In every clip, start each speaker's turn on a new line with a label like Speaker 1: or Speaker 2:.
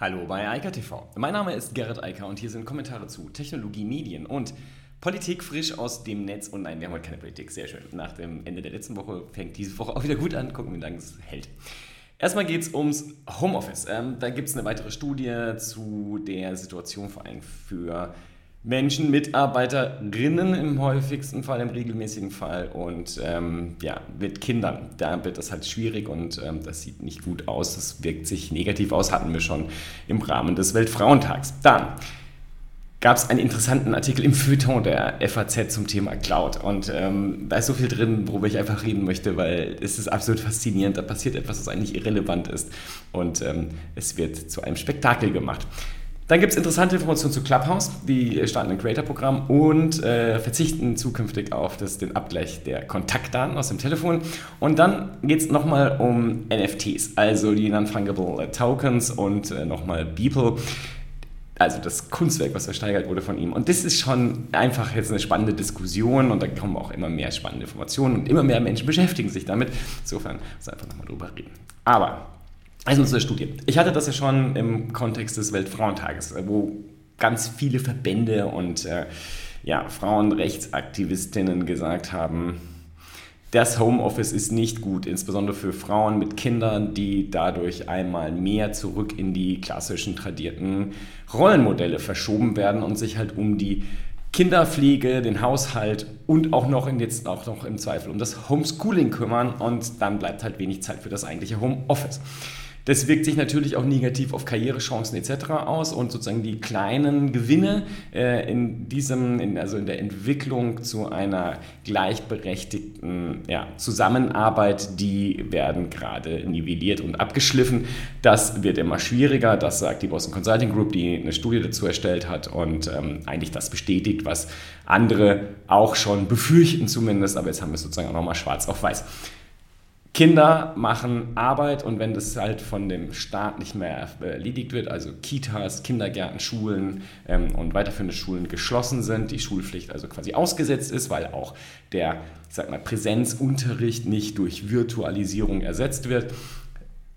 Speaker 1: Hallo bei Eika TV. Mein Name ist Gerrit Eiker und hier sind Kommentare zu Technologie, Medien und Politik frisch aus dem Netz. Und nein, wir haben heute keine Politik. Sehr schön. Nach dem Ende der letzten Woche fängt diese Woche auch wieder gut an. Gucken, wie lange es hält. Erstmal geht es ums Homeoffice. Ähm, da gibt es eine weitere Studie zu der Situation vor allem für Menschen, Mitarbeiterinnen im häufigsten Fall, im regelmäßigen Fall und ähm, ja, mit Kindern. Da wird das halt schwierig und ähm, das sieht nicht gut aus. Das wirkt sich negativ aus, hatten wir schon im Rahmen des Weltfrauentags. Dann gab es einen interessanten Artikel im Feuilleton der FAZ zum Thema Cloud. Und ähm, da ist so viel drin, worüber ich einfach reden möchte, weil es ist absolut faszinierend. Da passiert etwas, was eigentlich irrelevant ist. Und ähm, es wird zu einem Spektakel gemacht. Dann gibt es interessante Informationen zu Clubhouse. Die starten ein Creator-Programm und äh, verzichten zukünftig auf das, den Abgleich der Kontaktdaten aus dem Telefon. Und dann geht es nochmal um NFTs, also die Non-Fungible Tokens und äh, nochmal Beeple also das Kunstwerk, was versteigert wurde von ihm. Und das ist schon einfach jetzt eine spannende Diskussion und da kommen auch immer mehr spannende Informationen und immer mehr Menschen beschäftigen sich damit. Insofern muss einfach nochmal drüber reden. Aber also zu der Studie. Ich hatte das ja schon im Kontext des Weltfrauentages, wo ganz viele Verbände und äh, ja, Frauenrechtsaktivistinnen gesagt haben, das Homeoffice ist nicht gut, insbesondere für Frauen mit Kindern, die dadurch einmal mehr zurück in die klassischen tradierten Rollenmodelle verschoben werden und sich halt um die Kinderpflege, den Haushalt und auch noch in, jetzt auch noch im Zweifel um das Homeschooling kümmern und dann bleibt halt wenig Zeit für das eigentliche Homeoffice. Das wirkt sich natürlich auch negativ auf Karrierechancen etc. aus und sozusagen die kleinen Gewinne äh, in diesem, in, also in der Entwicklung zu einer gleichberechtigten ja, Zusammenarbeit, die werden gerade nivelliert und abgeschliffen. Das wird immer schwieriger, das sagt die Boston Consulting Group, die eine Studie dazu erstellt hat und ähm, eigentlich das bestätigt, was andere auch schon befürchten zumindest, aber jetzt haben wir es sozusagen auch nochmal schwarz auf weiß. Kinder machen Arbeit und wenn das halt von dem Staat nicht mehr erledigt wird, also Kitas, Kindergärten, Schulen ähm, und weiterführende Schulen geschlossen sind, die Schulpflicht also quasi ausgesetzt ist, weil auch der, ich sag mal, Präsenzunterricht nicht durch Virtualisierung ersetzt wird,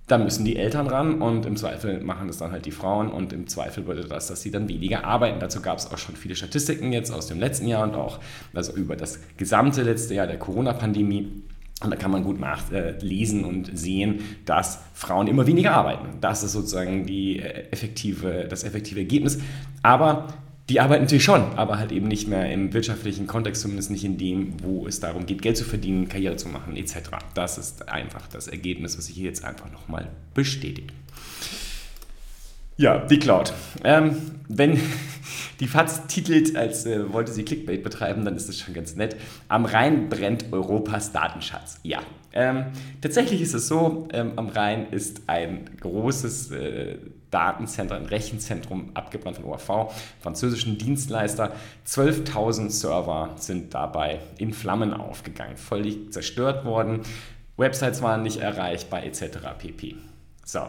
Speaker 1: dann müssen die Eltern ran und im Zweifel machen es dann halt die Frauen und im Zweifel bedeutet das, dass sie dann weniger arbeiten. Dazu gab es auch schon viele Statistiken jetzt aus dem letzten Jahr und auch also über das gesamte letzte Jahr der Corona-Pandemie und da kann man gut nachlesen und sehen, dass Frauen immer weniger arbeiten. Das ist sozusagen die äh, effektive, das effektive Ergebnis. Aber die arbeiten natürlich schon, aber halt eben nicht mehr im wirtschaftlichen Kontext, zumindest nicht in dem, wo es darum geht, Geld zu verdienen, Karriere zu machen, etc. Das ist einfach das Ergebnis, was sich hier jetzt einfach nochmal bestätigt. Ja, die Cloud. Ähm, wenn die FAZ titelt, als äh, wollte sie Clickbait betreiben, dann ist das schon ganz nett. Am Rhein brennt Europas Datenschatz. Ja, ähm, tatsächlich ist es so, ähm, am Rhein ist ein großes äh, Datenzentrum, ein Rechenzentrum abgebrannt von OAV, französischen Dienstleister. 12.000 Server sind dabei in Flammen aufgegangen, völlig zerstört worden. Websites waren nicht erreichbar etc. pp. So,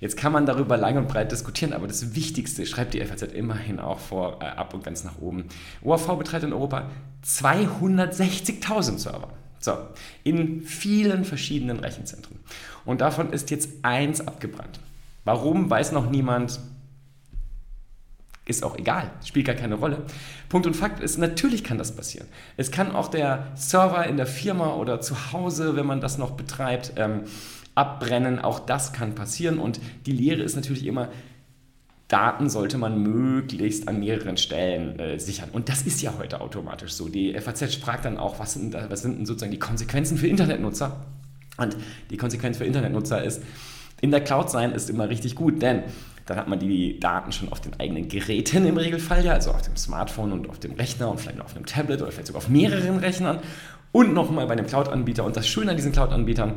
Speaker 1: Jetzt kann man darüber lang und breit diskutieren, aber das Wichtigste schreibt die FAZ immerhin auch vor, äh, ab und ganz nach oben. OAV betreibt in Europa 260.000 Server. So, in vielen verschiedenen Rechenzentren. Und davon ist jetzt eins abgebrannt. Warum, weiß noch niemand. Ist auch egal, spielt gar keine Rolle. Punkt und Fakt ist, natürlich kann das passieren. Es kann auch der Server in der Firma oder zu Hause, wenn man das noch betreibt, ähm, abbrennen. Auch das kann passieren. Und die Lehre ist natürlich immer, Daten sollte man möglichst an mehreren Stellen äh, sichern. Und das ist ja heute automatisch so. Die FAZ fragt dann auch, was sind, was sind denn sozusagen die Konsequenzen für Internetnutzer? Und die Konsequenz für Internetnutzer ist, in der Cloud sein ist immer richtig gut, denn dann hat man die Daten schon auf den eigenen Geräten im Regelfall, ja, also auf dem Smartphone und auf dem Rechner und vielleicht noch auf einem Tablet oder vielleicht sogar auf mehreren Rechnern und nochmal bei einem Cloud-Anbieter. Und das Schöne an diesen Cloud-Anbietern,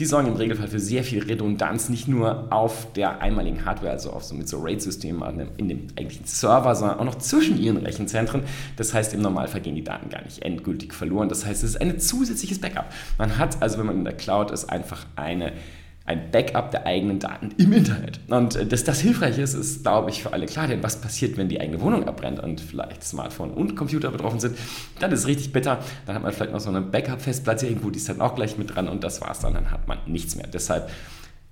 Speaker 1: die sorgen im Regelfall für sehr viel Redundanz, nicht nur auf der einmaligen Hardware, also auf so, mit so RAID-Systemen in dem eigentlichen Server, sondern auch noch zwischen ihren Rechenzentren. Das heißt, im Normalfall gehen die Daten gar nicht endgültig verloren. Das heißt, es ist ein zusätzliches Backup. Man hat also, wenn man in der Cloud ist, einfach eine ein Backup der eigenen Daten im Internet. Und äh, dass das hilfreich ist, ist, glaube ich, für alle klar. Denn was passiert, wenn die eigene Wohnung abbrennt und vielleicht Smartphone und Computer betroffen sind? Dann ist es richtig bitter. Dann hat man vielleicht noch so eine Backup-Festplatte irgendwo, die ist dann auch gleich mit dran und das war's dann. Dann hat man nichts mehr. Deshalb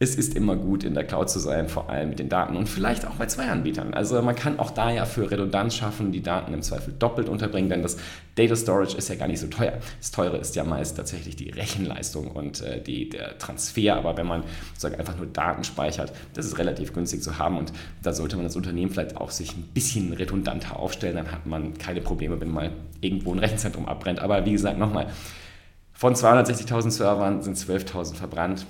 Speaker 1: es ist immer gut, in der Cloud zu sein, vor allem mit den Daten und vielleicht auch bei zwei Anbietern. Also man kann auch da ja für Redundanz schaffen, die Daten im Zweifel doppelt unterbringen, denn das Data Storage ist ja gar nicht so teuer. Das Teure ist ja meist tatsächlich die Rechenleistung und äh, die, der Transfer, aber wenn man sozusagen einfach nur Daten speichert, das ist relativ günstig zu haben und da sollte man als Unternehmen vielleicht auch sich ein bisschen redundanter aufstellen, dann hat man keine Probleme, wenn mal irgendwo ein Rechenzentrum abbrennt. Aber wie gesagt, nochmal, von 260.000 Servern sind 12.000 verbrannt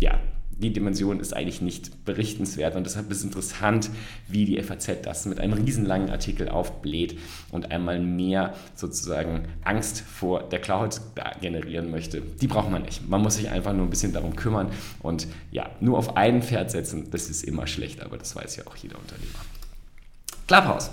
Speaker 1: ja, die Dimension ist eigentlich nicht berichtenswert und deshalb ist es interessant, wie die FAZ das mit einem riesenlangen Artikel aufbläht und einmal mehr sozusagen Angst vor der Cloud generieren möchte. Die braucht man nicht. Man muss sich einfach nur ein bisschen darum kümmern und ja, nur auf ein Pferd setzen, das ist immer schlecht, aber das weiß ja auch jeder Unternehmer. Clubhouse.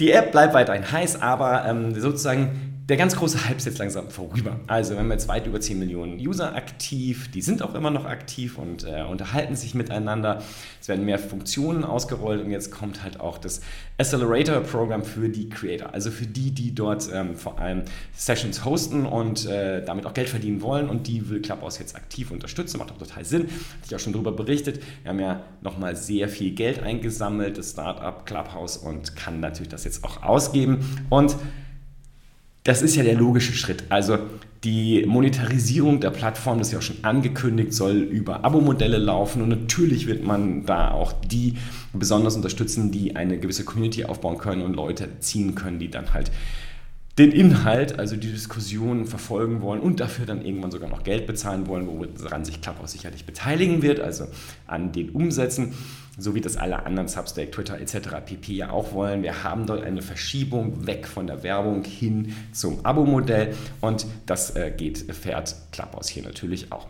Speaker 1: Die App bleibt weiterhin heiß, aber ähm, sozusagen der ganz große Hype ist jetzt langsam vorüber. Also wir haben jetzt weit über 10 Millionen User aktiv, die sind auch immer noch aktiv und äh, unterhalten sich miteinander. Es werden mehr Funktionen ausgerollt und jetzt kommt halt auch das Accelerator-Programm für die Creator, also für die, die dort ähm, vor allem Sessions hosten und äh, damit auch Geld verdienen wollen und die will Clubhouse jetzt aktiv unterstützen, macht auch total Sinn. Hatte ich auch schon darüber berichtet. Wir haben ja nochmal sehr viel Geld eingesammelt, das Startup Clubhouse und kann natürlich das jetzt auch ausgeben und das ist ja der logische Schritt. Also die Monetarisierung der Plattform, das ist ja auch schon angekündigt, soll über Abo-Modelle laufen und natürlich wird man da auch die besonders unterstützen, die eine gewisse Community aufbauen können und Leute ziehen können, die dann halt den Inhalt, also die Diskussion verfolgen wollen und dafür dann irgendwann sogar noch Geld bezahlen wollen, woran sich Clubhouse sicherlich beteiligen wird, also an den Umsätzen, so wie das alle anderen Substack, Twitter etc. pp. ja auch wollen. Wir haben dort eine Verschiebung weg von der Werbung hin zum Abo-Modell und das äh, geht, fährt Clubhouse hier natürlich auch.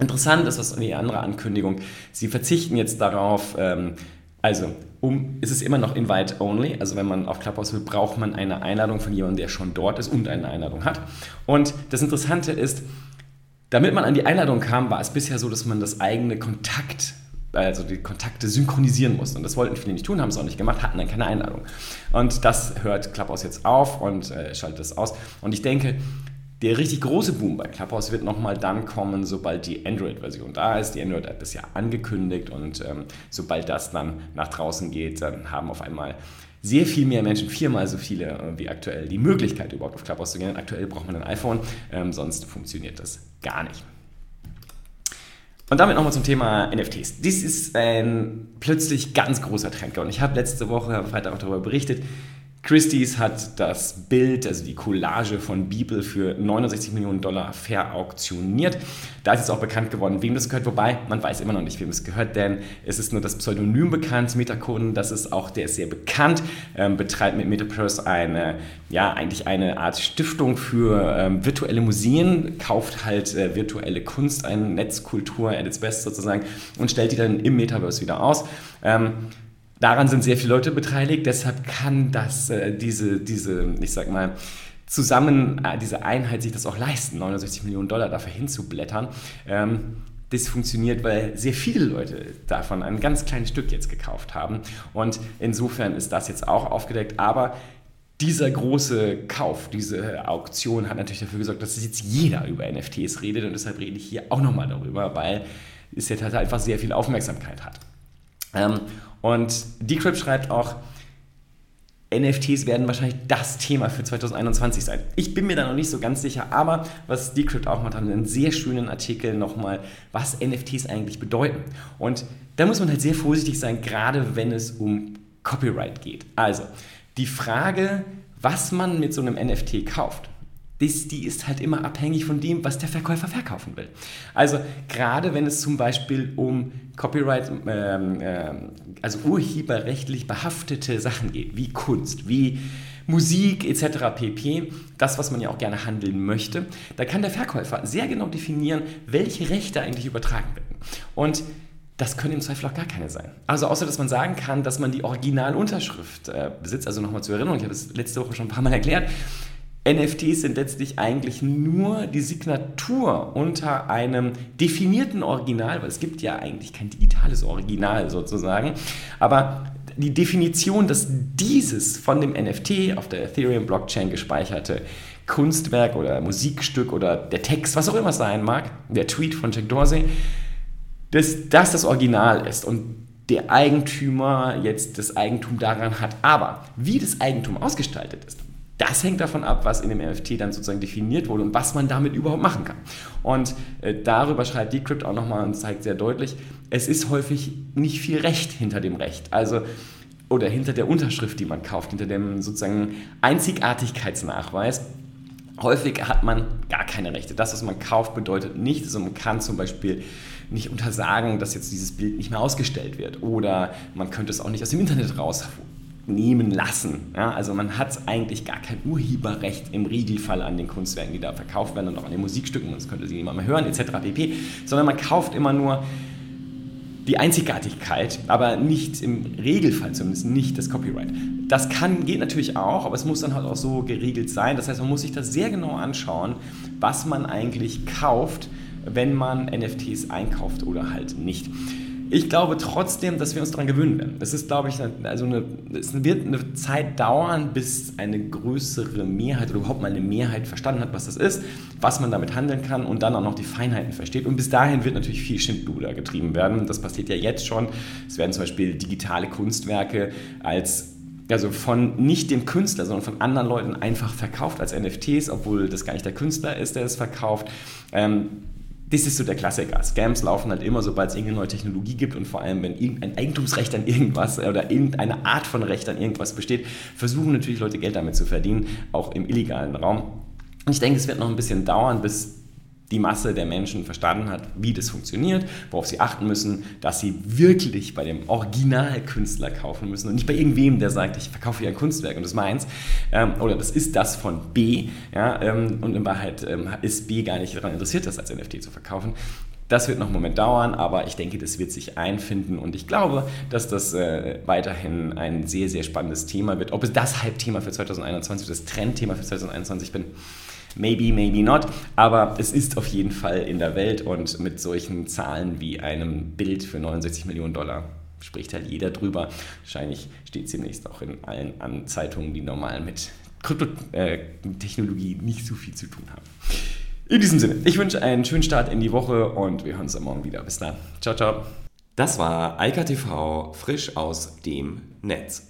Speaker 1: Interessant ist das die andere Ankündigung. Sie verzichten jetzt darauf, ähm, also, um, ist es immer noch Invite Only. Also, wenn man auf Clubhouse will, braucht man eine Einladung von jemandem, der schon dort ist und eine Einladung hat. Und das Interessante ist, damit man an die Einladung kam, war es bisher so, dass man das eigene Kontakt, also die Kontakte synchronisieren musste. Und das wollten viele nicht tun, haben es auch nicht gemacht, hatten dann keine Einladung. Und das hört Clubhouse jetzt auf und äh, schaltet es aus. Und ich denke, der richtig große Boom bei Clubhouse wird nochmal dann kommen, sobald die Android-Version da ist. Die Android-App ist ja angekündigt und ähm, sobald das dann nach draußen geht, dann haben auf einmal sehr viel mehr Menschen, viermal so viele äh, wie aktuell, die Möglichkeit überhaupt auf Clubhouse zu gehen. Aktuell braucht man ein iPhone, ähm, sonst funktioniert das gar nicht. Und damit nochmal zum Thema NFTs. Dies ist ein plötzlich ganz großer Trend geworden. Ich habe letzte Woche, am Freitag auch darüber berichtet, Christie's hat das Bild, also die Collage von Bibel für 69 Millionen Dollar verauktioniert. Da ist jetzt auch bekannt geworden, wem das gehört, wobei man weiß immer noch nicht, wem es gehört, denn es ist nur das Pseudonym bekannt, Metacoden, das ist auch, der ist sehr bekannt, ähm, betreibt mit Metaverse eine, ja, eigentlich eine Art Stiftung für ähm, virtuelle Museen, kauft halt äh, virtuelle Kunst, eine Netzkultur at its best sozusagen und stellt die dann im Metaverse wieder aus. Ähm, Daran sind sehr viele Leute beteiligt, deshalb kann das, äh, diese, diese, ich sag mal, zusammen, äh, diese Einheit sich das auch leisten, 69 Millionen Dollar dafür hinzublättern. Ähm, das funktioniert, weil sehr viele Leute davon ein ganz kleines Stück jetzt gekauft haben. Und insofern ist das jetzt auch aufgedeckt. Aber dieser große Kauf, diese Auktion hat natürlich dafür gesorgt, dass jetzt jeder über NFTs redet. Und deshalb rede ich hier auch nochmal darüber, weil es jetzt halt einfach sehr viel Aufmerksamkeit hat. Und Decrypt schreibt auch, NFTs werden wahrscheinlich das Thema für 2021 sein. Ich bin mir da noch nicht so ganz sicher, aber was Decrypt auch macht, haben einen sehr schönen Artikel nochmal, was NFTs eigentlich bedeuten. Und da muss man halt sehr vorsichtig sein, gerade wenn es um Copyright geht. Also, die Frage, was man mit so einem NFT kauft, das, die ist halt immer abhängig von dem, was der Verkäufer verkaufen will. Also gerade wenn es zum Beispiel um Copyright, ähm, ähm, also urheberrechtlich behaftete Sachen geht, wie Kunst, wie Musik etc. pp, das, was man ja auch gerne handeln möchte, da kann der Verkäufer sehr genau definieren, welche Rechte eigentlich übertragen werden. Und das können im Zweifel auch gar keine sein. Also außer, dass man sagen kann, dass man die Originalunterschrift äh, besitzt. Also nochmal zur Erinnerung, ich habe es letzte Woche schon ein paar Mal erklärt. NFTs sind letztlich eigentlich nur die Signatur unter einem definierten Original, weil es gibt ja eigentlich kein digitales Original sozusagen, aber die Definition, dass dieses von dem NFT auf der Ethereum-Blockchain gespeicherte Kunstwerk oder Musikstück oder der Text, was auch immer es sein mag, der Tweet von Jack Dorsey, dass das das Original ist und der Eigentümer jetzt das Eigentum daran hat. Aber wie das Eigentum ausgestaltet ist, das hängt davon ab, was in dem NFT dann sozusagen definiert wurde und was man damit überhaupt machen kann. Und äh, darüber schreibt Decrypt auch nochmal und zeigt sehr deutlich, es ist häufig nicht viel Recht hinter dem Recht. Also oder hinter der Unterschrift, die man kauft, hinter dem sozusagen Einzigartigkeitsnachweis. Häufig hat man gar keine Rechte. Das, was man kauft, bedeutet nichts. Also man kann zum Beispiel nicht untersagen, dass jetzt dieses Bild nicht mehr ausgestellt wird. Oder man könnte es auch nicht aus dem Internet rausnehmen lassen. Ja, also man hat eigentlich gar kein Urheberrecht im Regelfall an den Kunstwerken, die da verkauft werden und auch an den Musikstücken. Das könnte sie niemand mehr hören, etc. pp. Sondern man kauft immer nur die Einzigartigkeit, aber nicht im Regelfall zumindest nicht das Copyright. Das kann, geht natürlich auch, aber es muss dann halt auch so geregelt sein. Das heißt, man muss sich das sehr genau anschauen, was man eigentlich kauft, wenn man NFTs einkauft oder halt nicht. Ich glaube trotzdem, dass wir uns daran gewöhnen werden. Es ist, glaube ich, also eine, es wird eine Zeit dauern, bis eine größere Mehrheit oder überhaupt mal eine Mehrheit verstanden hat, was das ist, was man damit handeln kann und dann auch noch die Feinheiten versteht. Und bis dahin wird natürlich viel Schindluder getrieben werden. Das passiert ja jetzt schon. Es werden zum Beispiel digitale Kunstwerke als also von nicht dem Künstler, sondern von anderen Leuten einfach verkauft als NFTs, obwohl das gar nicht der Künstler ist, der es verkauft. Ähm, das ist so der Klassiker. Scams laufen halt immer, sobald es irgendeine neue Technologie gibt und vor allem, wenn irgendein Eigentumsrecht an irgendwas oder irgendeine Art von Recht an irgendwas besteht, versuchen natürlich Leute Geld damit zu verdienen, auch im illegalen Raum. Ich denke, es wird noch ein bisschen dauern, bis die Masse der Menschen verstanden hat, wie das funktioniert, worauf sie achten müssen, dass sie wirklich bei dem Originalkünstler kaufen müssen und nicht bei irgendwem, der sagt, ich verkaufe hier ein Kunstwerk und das ist meins ähm, oder das ist das von B ja, ähm, und in Wahrheit ähm, ist B gar nicht daran interessiert, das als NFT zu verkaufen. Das wird noch einen Moment dauern, aber ich denke, das wird sich einfinden und ich glaube, dass das äh, weiterhin ein sehr, sehr spannendes Thema wird. Ob es das Hype-Thema für 2021, das Trendthema für 2021 bin, Maybe, maybe not. Aber es ist auf jeden Fall in der Welt und mit solchen Zahlen wie einem Bild für 69 Millionen Dollar spricht halt jeder drüber. Wahrscheinlich steht es demnächst auch in allen Zeitungen, die normal mit Kryptotechnologie äh, nicht so viel zu tun haben. In diesem Sinne, ich wünsche einen schönen Start in die Woche und wir hören uns am Morgen wieder. Bis dann. Ciao, ciao.
Speaker 2: Das war Eika TV frisch aus dem Netz.